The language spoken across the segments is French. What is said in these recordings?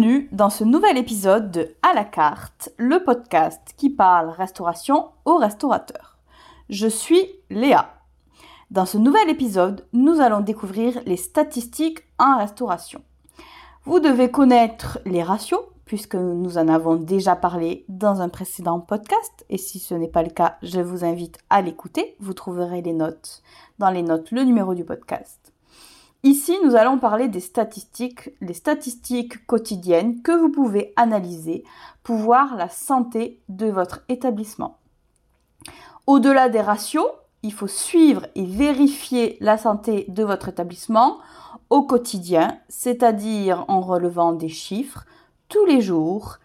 Bienvenue dans ce nouvel épisode de À la carte, le podcast qui parle restauration aux restaurateurs. Je suis Léa. Dans ce nouvel épisode, nous allons découvrir les statistiques en restauration. Vous devez connaître les ratios, puisque nous en avons déjà parlé dans un précédent podcast, et si ce n'est pas le cas, je vous invite à l'écouter. Vous trouverez les notes dans les notes, le numéro du podcast. Ici, nous allons parler des statistiques, les statistiques quotidiennes que vous pouvez analyser pour voir la santé de votre établissement. Au-delà des ratios, il faut suivre et vérifier la santé de votre établissement au quotidien, c'est-à-dire en relevant des chiffres tous les jours,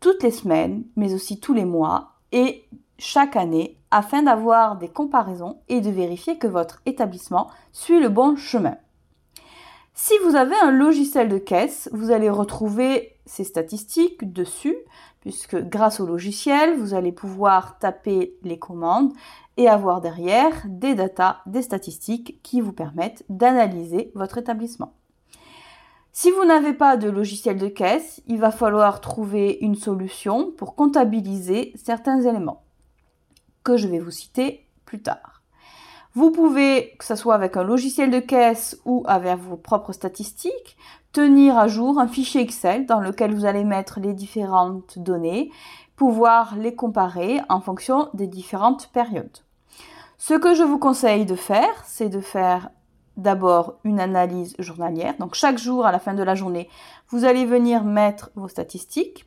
toutes les semaines, mais aussi tous les mois et chaque année afin d'avoir des comparaisons et de vérifier que votre établissement suit le bon chemin. Si vous avez un logiciel de caisse, vous allez retrouver ces statistiques dessus, puisque grâce au logiciel, vous allez pouvoir taper les commandes et avoir derrière des datas, des statistiques qui vous permettent d'analyser votre établissement. Si vous n'avez pas de logiciel de caisse, il va falloir trouver une solution pour comptabiliser certains éléments que je vais vous citer plus tard. Vous pouvez, que ce soit avec un logiciel de caisse ou avec vos propres statistiques, tenir à jour un fichier Excel dans lequel vous allez mettre les différentes données, pouvoir les comparer en fonction des différentes périodes. Ce que je vous conseille de faire, c'est de faire d'abord une analyse journalière. Donc chaque jour, à la fin de la journée, vous allez venir mettre vos statistiques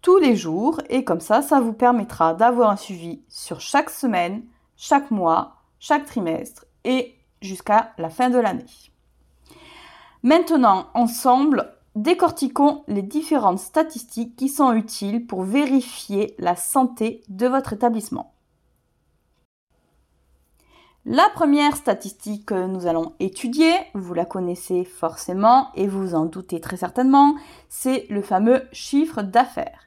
tous les jours et comme ça, ça vous permettra d'avoir un suivi sur chaque semaine, chaque mois chaque trimestre et jusqu'à la fin de l'année. Maintenant, ensemble, décortiquons les différentes statistiques qui sont utiles pour vérifier la santé de votre établissement. La première statistique que nous allons étudier, vous la connaissez forcément et vous en doutez très certainement, c'est le fameux chiffre d'affaires.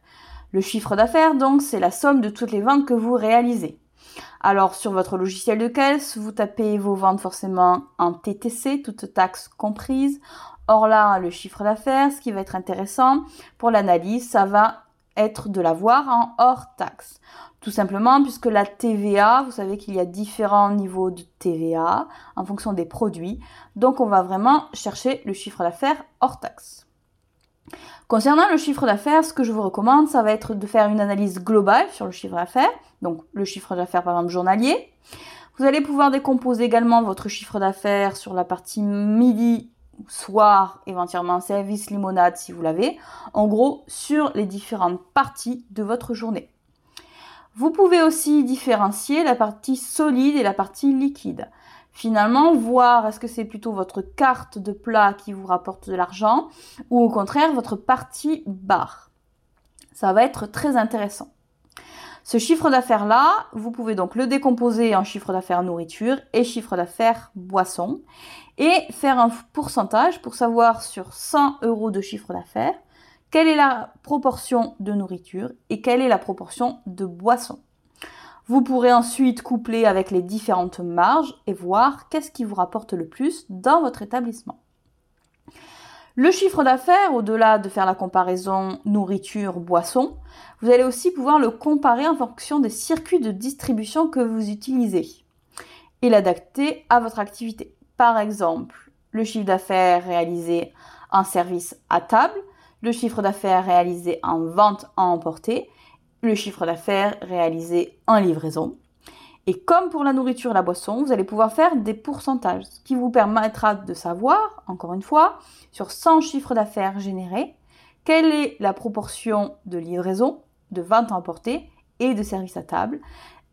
Le chiffre d'affaires, donc, c'est la somme de toutes les ventes que vous réalisez. Alors sur votre logiciel de caisse, vous tapez vos ventes forcément en TTC, toutes taxes comprises. Or là, le chiffre d'affaires, ce qui va être intéressant pour l'analyse, ça va être de l'avoir en hors taxe. Tout simplement puisque la TVA, vous savez qu'il y a différents niveaux de TVA en fonction des produits. Donc on va vraiment chercher le chiffre d'affaires hors taxe. Concernant le chiffre d'affaires, ce que je vous recommande, ça va être de faire une analyse globale sur le chiffre d'affaires, donc le chiffre d'affaires par exemple journalier. Vous allez pouvoir décomposer également votre chiffre d'affaires sur la partie midi, soir, éventuellement service limonade si vous l'avez. En gros, sur les différentes parties de votre journée. Vous pouvez aussi différencier la partie solide et la partie liquide finalement voir est-ce que c'est plutôt votre carte de plat qui vous rapporte de l'argent ou au contraire votre partie barre. Ça va être très intéressant. Ce chiffre d'affaires là, vous pouvez donc le décomposer en chiffre d'affaires nourriture et chiffre d'affaires boisson et faire un pourcentage pour savoir sur 100 euros de chiffre d'affaires quelle est la proportion de nourriture et quelle est la proportion de boisson. Vous pourrez ensuite coupler avec les différentes marges et voir qu'est-ce qui vous rapporte le plus dans votre établissement. Le chiffre d'affaires, au-delà de faire la comparaison nourriture-boisson, vous allez aussi pouvoir le comparer en fonction des circuits de distribution que vous utilisez et l'adapter à votre activité. Par exemple, le chiffre d'affaires réalisé en service à table, le chiffre d'affaires réalisé en vente à emporter le chiffre d'affaires réalisé en livraison. Et comme pour la nourriture et la boisson, vous allez pouvoir faire des pourcentages, ce qui vous permettra de savoir, encore une fois, sur 100 chiffres d'affaires générés, quelle est la proportion de livraison, de vente à emporter et de service à table,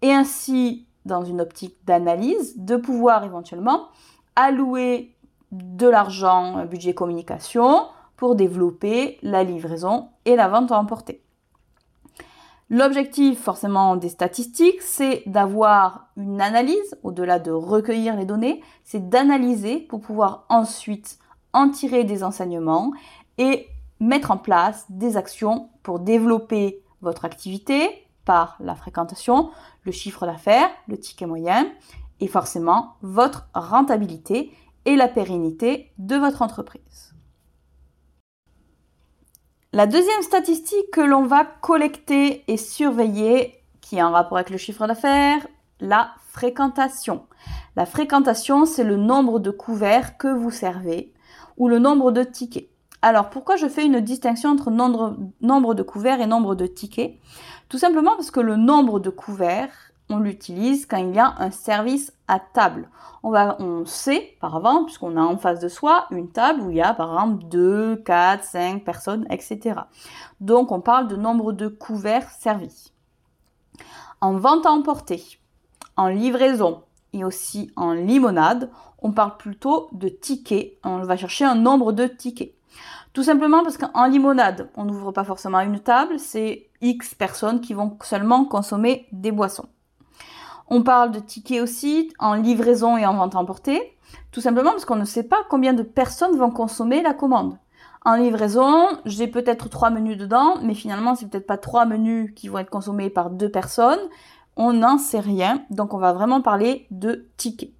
et ainsi, dans une optique d'analyse, de pouvoir éventuellement allouer de l'argent, budget communication, pour développer la livraison et la vente à emporter. L'objectif forcément des statistiques, c'est d'avoir une analyse, au-delà de recueillir les données, c'est d'analyser pour pouvoir ensuite en tirer des enseignements et mettre en place des actions pour développer votre activité par la fréquentation, le chiffre d'affaires, le ticket moyen et forcément votre rentabilité et la pérennité de votre entreprise. La deuxième statistique que l'on va collecter et surveiller, qui est en rapport avec le chiffre d'affaires, la fréquentation. La fréquentation, c'est le nombre de couverts que vous servez ou le nombre de tickets. Alors pourquoi je fais une distinction entre nombre, de couverts et nombre de tickets? Tout simplement parce que le nombre de couverts, on l'utilise quand il y a un service à table. On, sait par avant, puisqu'on a en face de soi une table où il y a par exemple 2, 4, 5 personnes, etc. Donc on parle de nombre de couverts servis. En vente à emporter, en livraison et aussi en limonade, on parle plutôt de tickets. On va chercher un nombre de tickets. Tout simplement parce qu'en limonade, on n'ouvre pas forcément une table, c'est X personnes qui vont seulement consommer des boissons. On parle de tickets aussi en livraison et en vente emportée, tout simplement parce qu'on ne sait pas combien de personnes vont consommer la commande. En livraison, j'ai peut-être trois menus dedans, mais finalement, c'est peut-être pas trois menus qui vont être consommés par deux personnes. On n'en sait rien, donc on va vraiment parler de tickets.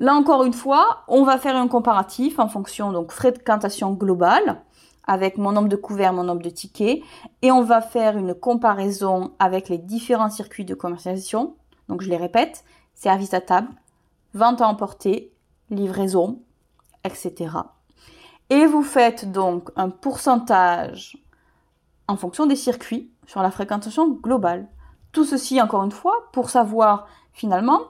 Là encore une fois, on va faire un comparatif en fonction donc fréquentation globale avec mon nombre de couverts, mon nombre de tickets, et on va faire une comparaison avec les différents circuits de commercialisation. Donc je les répète, service à table, vente à emporter, livraison, etc. Et vous faites donc un pourcentage en fonction des circuits sur la fréquentation globale. Tout ceci, encore une fois, pour savoir finalement,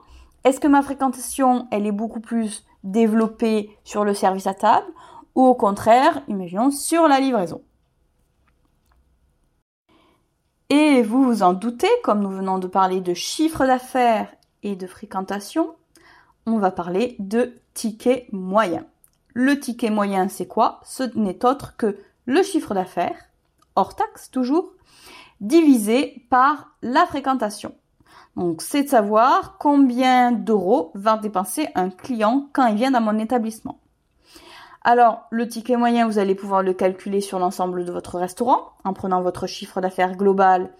est-ce que ma fréquentation, elle est beaucoup plus développée sur le service à table ou au contraire, imaginons, sur la livraison. Et vous vous en doutez, comme nous venons de parler de chiffre d'affaires et de fréquentation, on va parler de ticket moyen. Le ticket moyen, c'est quoi? Ce n'est autre que le chiffre d'affaires, hors taxe toujours, divisé par la fréquentation. Donc, c'est de savoir combien d'euros va dépenser un client quand il vient dans mon établissement. Alors, le ticket moyen, vous allez pouvoir le calculer sur l'ensemble de votre restaurant en prenant votre chiffre d'affaires global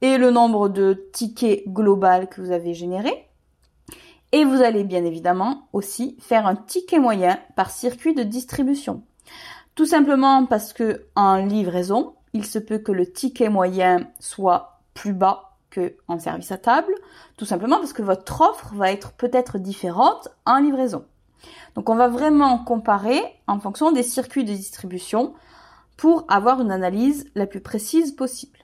et le nombre de tickets global que vous avez généré. Et vous allez bien évidemment aussi faire un ticket moyen par circuit de distribution. Tout simplement parce que en livraison, il se peut que le ticket moyen soit plus bas que en service à table, tout simplement parce que votre offre va être peut-être différente en livraison. Donc on va vraiment comparer en fonction des circuits de distribution pour avoir une analyse la plus précise possible.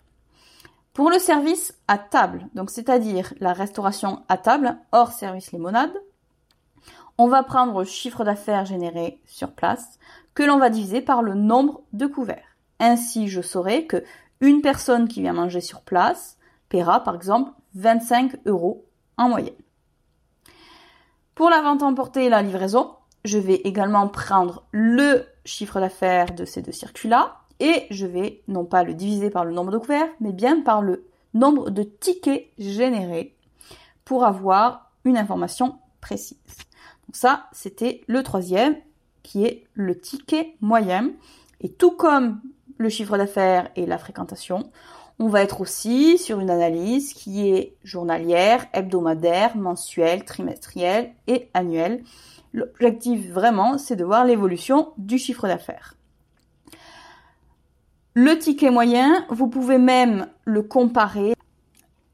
Pour le service à table, donc c'est-à-dire la restauration à table hors service limonade, on va prendre le chiffre d'affaires généré sur place que l'on va diviser par le nombre de couverts. Ainsi, je saurai que une personne qui vient manger sur place paiera par exemple 25 euros en moyenne. Pour la vente emportée et la livraison, je vais également prendre le chiffre d'affaires de ces deux circuits-là et je vais non pas le diviser par le nombre de couverts, mais bien par le nombre de tickets générés pour avoir une information précise. Donc ça, c'était le troisième qui est le ticket moyen. Et tout comme le chiffre d'affaires et la fréquentation, on va être aussi sur une analyse qui est journalière, hebdomadaire, mensuelle, trimestrielle et annuelle L'objectif vraiment, c'est de voir l'évolution du chiffre d'affaires. Le ticket moyen, vous pouvez même le comparer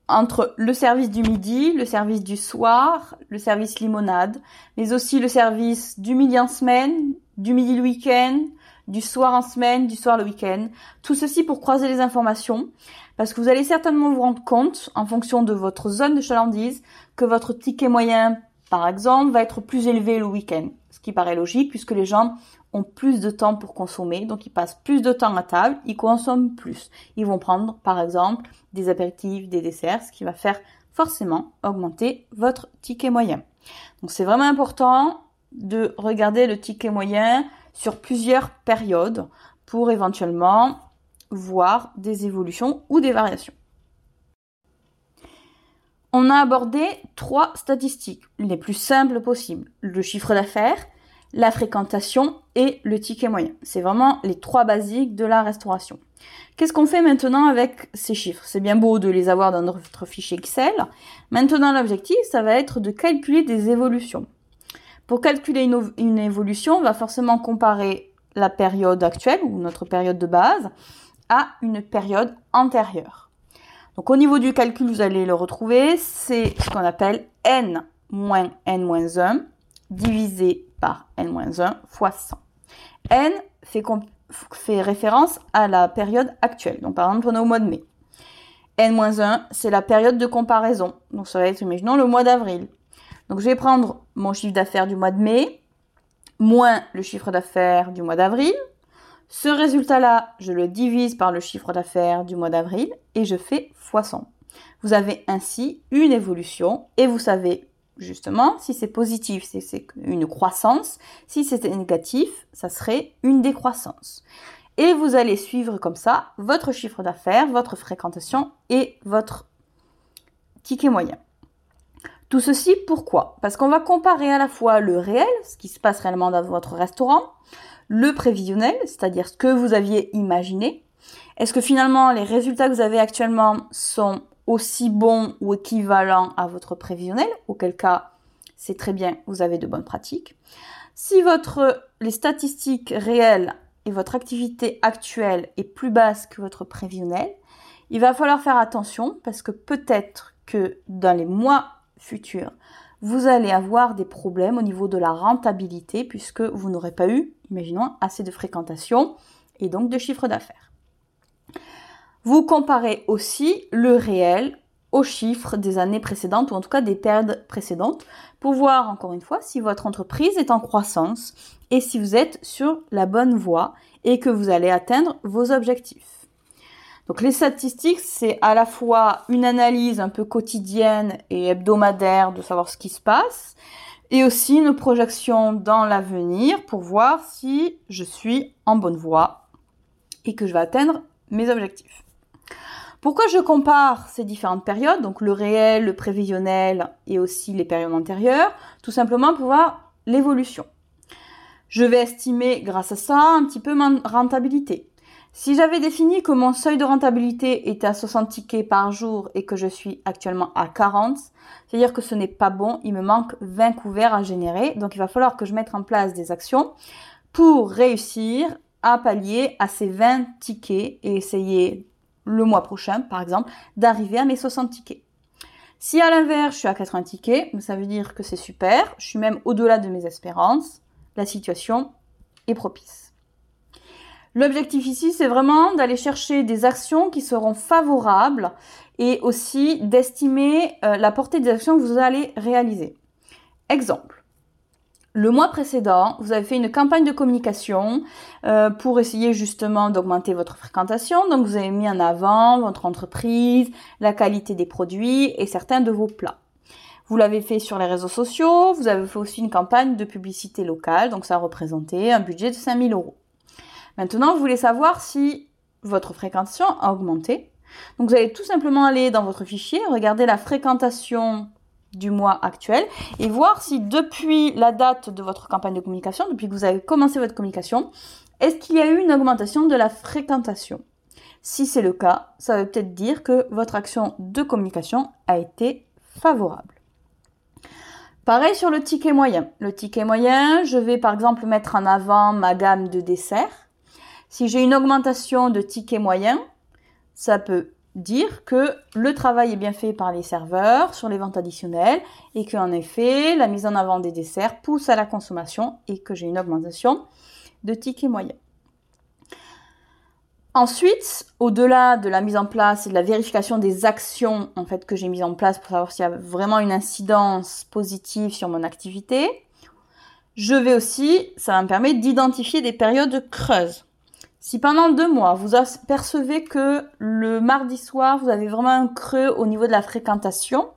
entre le service du midi, le service du soir, le service limonade, mais aussi le service du midi en semaine, du midi le week-end, du soir en semaine, du soir le week-end. Tout ceci pour croiser les informations, parce que vous allez certainement vous rendre compte, en fonction de votre zone de chalandise, que votre ticket moyen par exemple, va être plus élevé le week-end, ce qui paraît logique puisque les gens ont plus de temps pour consommer, donc ils passent plus de temps à table, ils consomment plus. Ils vont prendre, par exemple, des apéritifs, des desserts, ce qui va faire forcément augmenter votre ticket moyen. Donc c'est vraiment important de regarder le ticket moyen sur plusieurs périodes pour éventuellement voir des évolutions ou des variations on a abordé trois statistiques, les plus simples possibles. Le chiffre d'affaires, la fréquentation et le ticket moyen. C'est vraiment les trois basiques de la restauration. Qu'est-ce qu'on fait maintenant avec ces chiffres? C'est bien beau de les avoir dans notre fichier Excel. Maintenant, l'objectif, ça va être de calculer des évolutions. Pour calculer une, évolution, on va forcément comparer la période actuelle ou notre période de base à une période antérieure. Donc au niveau du calcul, vous allez le retrouver, c'est ce qu'on appelle n moins n-1 divisé par n-1 fois 100. n fait, référence à la période actuelle. Donc par exemple, on est au mois de mai. N-1, c'est la période de comparaison. Donc ça va être, imaginons, le mois d'avril. Donc je vais prendre mon chiffre d'affaires du mois de mai, moins le chiffre d'affaires du mois d'avril. Ce résultat-là, je le divise par le chiffre d'affaires du mois d'avril et je fais fois 100. Vous avez ainsi une évolution et vous savez justement si c'est positif, c'est une croissance. Si c'était négatif, ça serait une décroissance. Et vous allez suivre comme ça votre chiffre d'affaires, votre fréquentation et votre ticket moyen. Tout ceci, pourquoi? Parce qu'on va comparer à la fois le réel, ce qui se passe réellement dans votre restaurant, le prévisionnel, c'est-à-dire ce que vous aviez imaginé. Est-ce que finalement les résultats que vous avez actuellement sont aussi bons ou équivalents à votre prévisionnel? Auquel cas, c'est très bien, vous avez de bonnes pratiques. Si votre, les statistiques réelles et votre activité actuelle est plus basse que votre prévisionnel, il va falloir faire attention parce que peut-être que dans les mois futurs, vous allez avoir des problèmes au niveau de la rentabilité puisque vous n'aurez pas eu, imaginons, assez de fréquentation et donc de chiffre d'affaires. Vous comparez aussi le réel aux chiffres des années précédentes ou en tout cas des périodes précédentes pour voir encore une fois si votre entreprise est en croissance et si vous êtes sur la bonne voie et que vous allez atteindre vos objectifs. Donc les statistiques, c'est à la fois une analyse un peu quotidienne et hebdomadaire de savoir ce qui se passe et aussi une projection dans l'avenir pour voir si je suis en bonne voie et que je vais atteindre mes objectifs. Pourquoi je compare ces différentes périodes, donc le réel, le prévisionnel et aussi les périodes antérieures? Tout simplement pour voir l'évolution. Je vais estimer grâce à ça un petit peu ma rentabilité. Si j'avais défini que mon seuil de rentabilité était à 60 tickets par jour et que je suis actuellement à 40, c'est-à-dire que ce n'est pas bon, il me manque 20 couverts à générer, donc il va falloir que je mette en place des actions pour réussir à pallier à ces 20 tickets et essayer le mois prochain, par exemple, d'arriver à mes 60 tickets. Si à l'inverse, je suis à 80 tickets, ça veut dire que c'est super, je suis même au-delà de mes espérances, la situation est propice. L'objectif ici, c'est vraiment d'aller chercher des actions qui seront favorables et aussi d'estimer euh, la portée des actions que vous allez réaliser. Exemple, le mois précédent, vous avez fait une campagne de communication euh, pour essayer justement d'augmenter votre fréquentation. Donc vous avez mis en avant votre entreprise, la qualité des produits et certains de vos plats. Vous l'avez fait sur les réseaux sociaux, vous avez fait aussi une campagne de publicité locale, donc ça a représenté un budget de 5000 euros. Maintenant, vous voulez savoir si votre fréquentation a augmenté. Donc vous allez tout simplement aller dans votre fichier, regarder la fréquentation du mois actuel et voir si depuis la date de votre campagne de communication, depuis que vous avez commencé votre communication, est-ce qu'il y a eu une augmentation de la fréquentation? Si c'est le cas, ça veut peut-être dire que votre action de communication a été favorable. Pareil sur le ticket moyen. Le ticket moyen, je vais par exemple mettre en avant ma gamme de desserts. Si j'ai une augmentation de ticket moyen, ça peut dire que le travail est bien fait par les serveurs sur les ventes additionnelles et qu'en effet, la mise en avant des desserts pousse à la consommation et que j'ai une augmentation de tickets moyens. Ensuite, au-delà de la mise en place et de la vérification des actions en fait que j'ai mises en place pour savoir s'il y a vraiment une incidence positive sur mon activité, je vais aussi, ça va me permettre d'identifier des périodes creuses. Si pendant deux mois, vous apercevez que le mardi soir, vous avez vraiment un creux au niveau de la fréquentation,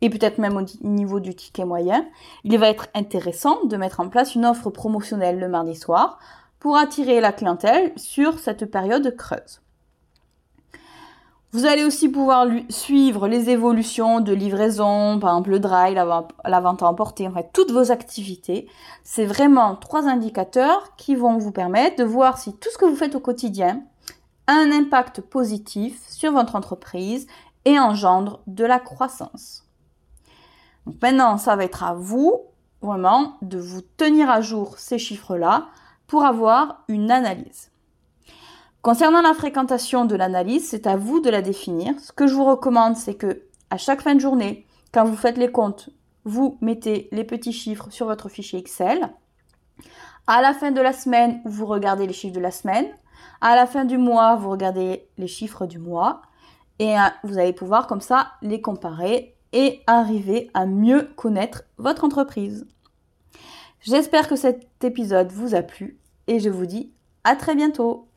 et peut-être même au niveau du ticket moyen, il va être intéressant de mettre en place une offre promotionnelle le mardi soir pour attirer la clientèle sur cette période creuse. Vous allez aussi pouvoir suivre les évolutions de livraison, par exemple le drive, la, vente à emporter, en fait, toutes vos activités. C'est vraiment trois indicateurs qui vont vous permettre de voir si tout ce que vous faites au quotidien a un impact positif sur votre entreprise et engendre de la croissance. Donc maintenant, ça va être à vous vraiment de vous tenir à jour ces chiffres-là pour avoir une analyse. Concernant la fréquentation de l'analyse, c'est à vous de la définir. Ce que je vous recommande, c'est que à chaque fin de journée, quand vous faites les comptes, vous mettez les petits chiffres sur votre fichier Excel. À la fin de la semaine, vous regardez les chiffres de la semaine. À la fin du mois, vous regardez les chiffres du mois. Et euh, vous allez pouvoir comme ça les comparer et arriver à mieux connaître votre entreprise. J'espère que cet épisode vous a plu et je vous dis à très bientôt.